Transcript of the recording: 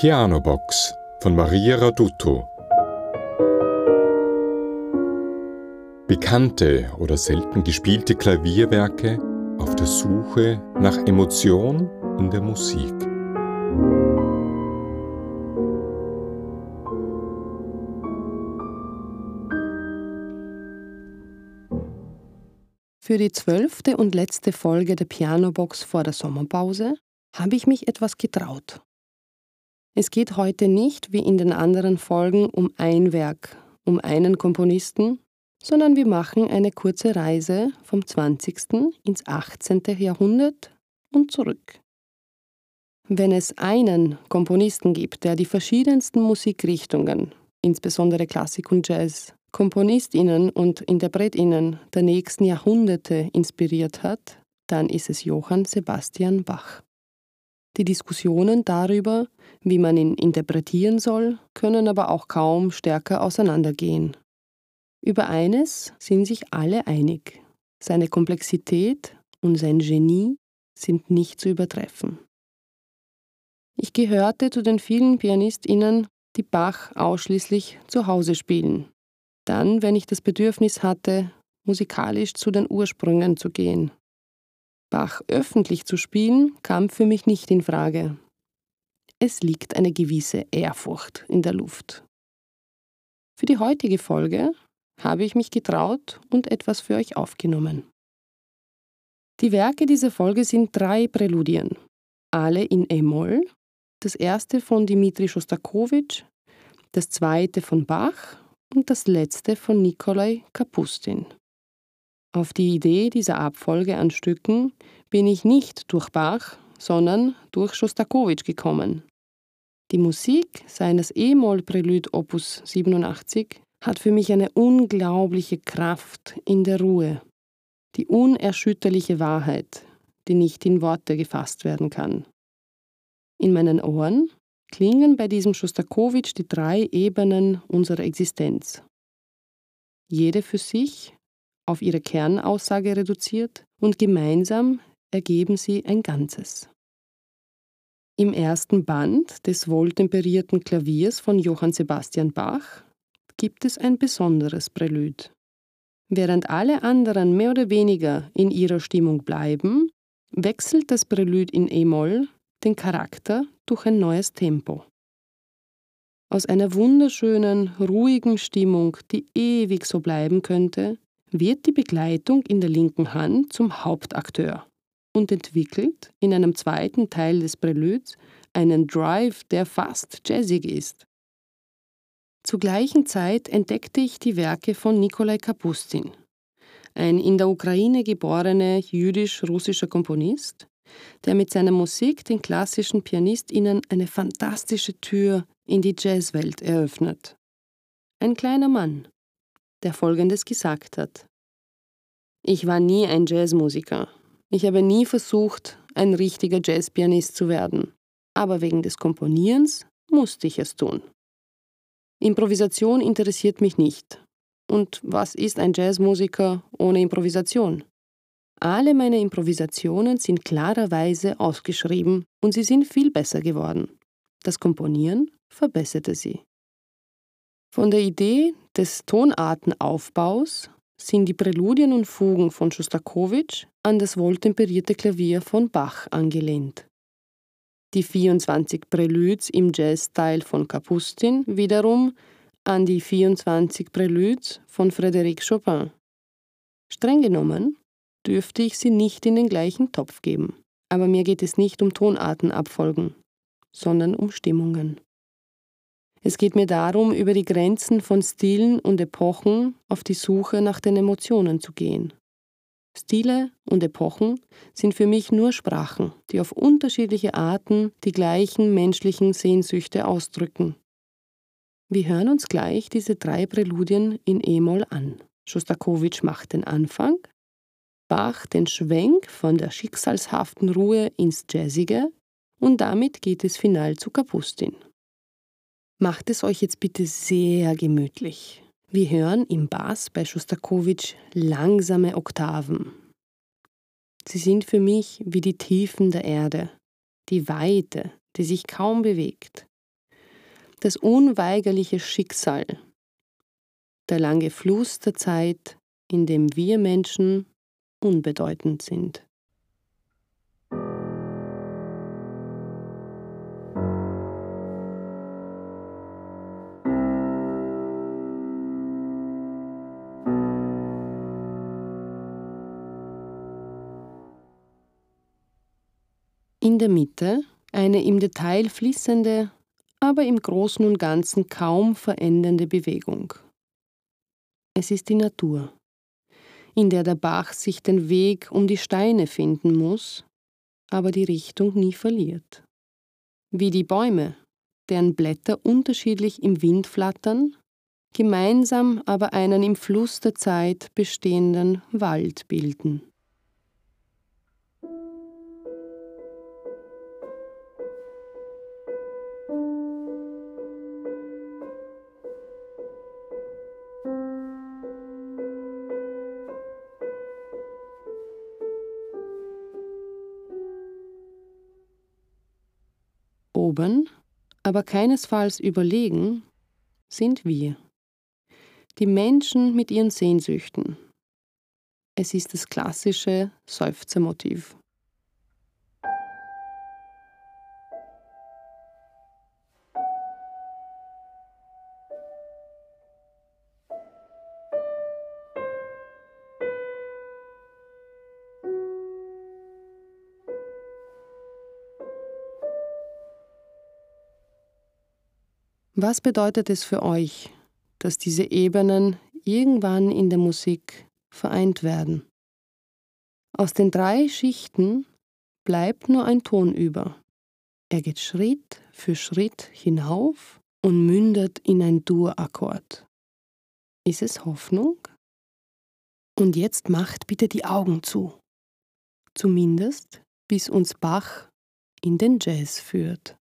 Pianobox von Maria Raduto. Bekannte oder selten gespielte Klavierwerke auf der Suche nach Emotion in der Musik. Für die zwölfte und letzte Folge der Pianobox vor der Sommerpause habe ich mich etwas getraut. Es geht heute nicht, wie in den anderen Folgen, um ein Werk, um einen Komponisten, sondern wir machen eine kurze Reise vom 20. ins 18. Jahrhundert und zurück. Wenn es einen Komponisten gibt, der die verschiedensten Musikrichtungen, insbesondere Klassik und Jazz, Komponistinnen und Interpretinnen der nächsten Jahrhunderte inspiriert hat, dann ist es Johann Sebastian Bach. Die Diskussionen darüber, wie man ihn interpretieren soll, können aber auch kaum stärker auseinandergehen. Über eines sind sich alle einig. Seine Komplexität und sein Genie sind nicht zu übertreffen. Ich gehörte zu den vielen Pianistinnen, die Bach ausschließlich zu Hause spielen. Dann, wenn ich das Bedürfnis hatte, musikalisch zu den Ursprüngen zu gehen. Bach öffentlich zu spielen, kam für mich nicht in Frage. Es liegt eine gewisse Ehrfurcht in der Luft. Für die heutige Folge habe ich mich getraut und etwas für euch aufgenommen. Die Werke dieser Folge sind drei Präludien, alle in E-Moll. Das erste von Dmitri Schostakowitsch, das zweite von Bach und das letzte von Nikolai Kapustin. Auf die Idee dieser Abfolge an Stücken bin ich nicht durch Bach, sondern durch Schostakowitsch gekommen. Die Musik seines E-Moll-Prälude Opus 87 hat für mich eine unglaubliche Kraft in der Ruhe, die unerschütterliche Wahrheit, die nicht in Worte gefasst werden kann. In meinen Ohren klingen bei diesem Schostakowitsch die drei Ebenen unserer Existenz. Jede für sich auf ihre Kernaussage reduziert und gemeinsam ergeben sie ein Ganzes. Im ersten Band des wohltemperierten Klaviers von Johann Sebastian Bach gibt es ein besonderes Prälude. Während alle anderen mehr oder weniger in ihrer Stimmung bleiben, wechselt das Prälude in E-Moll den Charakter durch ein neues Tempo. Aus einer wunderschönen, ruhigen Stimmung, die ewig so bleiben könnte, wird die Begleitung in der linken Hand zum Hauptakteur und entwickelt in einem zweiten Teil des Präluds einen Drive, der fast jazzig ist. Zur gleichen Zeit entdeckte ich die Werke von Nikolai Kapustin, ein in der Ukraine geborener jüdisch-russischer Komponist, der mit seiner Musik den klassischen PianistInnen eine fantastische Tür in die Jazzwelt eröffnet. Ein kleiner Mann, der Folgendes gesagt hat. Ich war nie ein Jazzmusiker. Ich habe nie versucht, ein richtiger Jazzpianist zu werden. Aber wegen des Komponierens musste ich es tun. Improvisation interessiert mich nicht. Und was ist ein Jazzmusiker ohne Improvisation? Alle meine Improvisationen sind klarerweise ausgeschrieben und sie sind viel besser geworden. Das Komponieren verbesserte sie. Von der Idee des Tonartenaufbaus sind die Präludien und Fugen von Schostakowitsch an das wohltemperierte Klavier von Bach angelehnt. Die 24 Preludes im Jazz-Style von Kapustin wiederum an die 24 Preludes von Frédéric Chopin. Streng genommen dürfte ich sie nicht in den gleichen Topf geben, aber mir geht es nicht um Tonartenabfolgen, sondern um Stimmungen. Es geht mir darum, über die Grenzen von Stilen und Epochen auf die Suche nach den Emotionen zu gehen. Stile und Epochen sind für mich nur Sprachen, die auf unterschiedliche Arten die gleichen menschlichen Sehnsüchte ausdrücken. Wir hören uns gleich diese drei Präludien in E-Moll an. Schostakowitsch macht den Anfang, Bach den Schwenk von der schicksalshaften Ruhe ins Jazzige und damit geht es final zu Kapustin. Macht es euch jetzt bitte sehr gemütlich. Wir hören im Bass bei Schostakowitsch langsame Oktaven. Sie sind für mich wie die Tiefen der Erde, die Weite, die sich kaum bewegt, das unweigerliche Schicksal, der lange Fluss der Zeit, in dem wir Menschen unbedeutend sind. Der Mitte eine im Detail fließende, aber im Großen und Ganzen kaum verändernde Bewegung. Es ist die Natur, in der der Bach sich den Weg um die Steine finden muss, aber die Richtung nie verliert. Wie die Bäume, deren Blätter unterschiedlich im Wind flattern, gemeinsam aber einen im Fluss der Zeit bestehenden Wald bilden. Oben, aber keinesfalls überlegen, sind wir. Die Menschen mit ihren Sehnsüchten. Es ist das klassische Seufzermotiv. Was bedeutet es für euch, dass diese Ebenen irgendwann in der Musik vereint werden? Aus den drei Schichten bleibt nur ein Ton über. Er geht Schritt für Schritt hinauf und mündet in ein Dur-Akkord. Ist es Hoffnung? Und jetzt macht bitte die Augen zu. Zumindest bis uns Bach in den Jazz führt.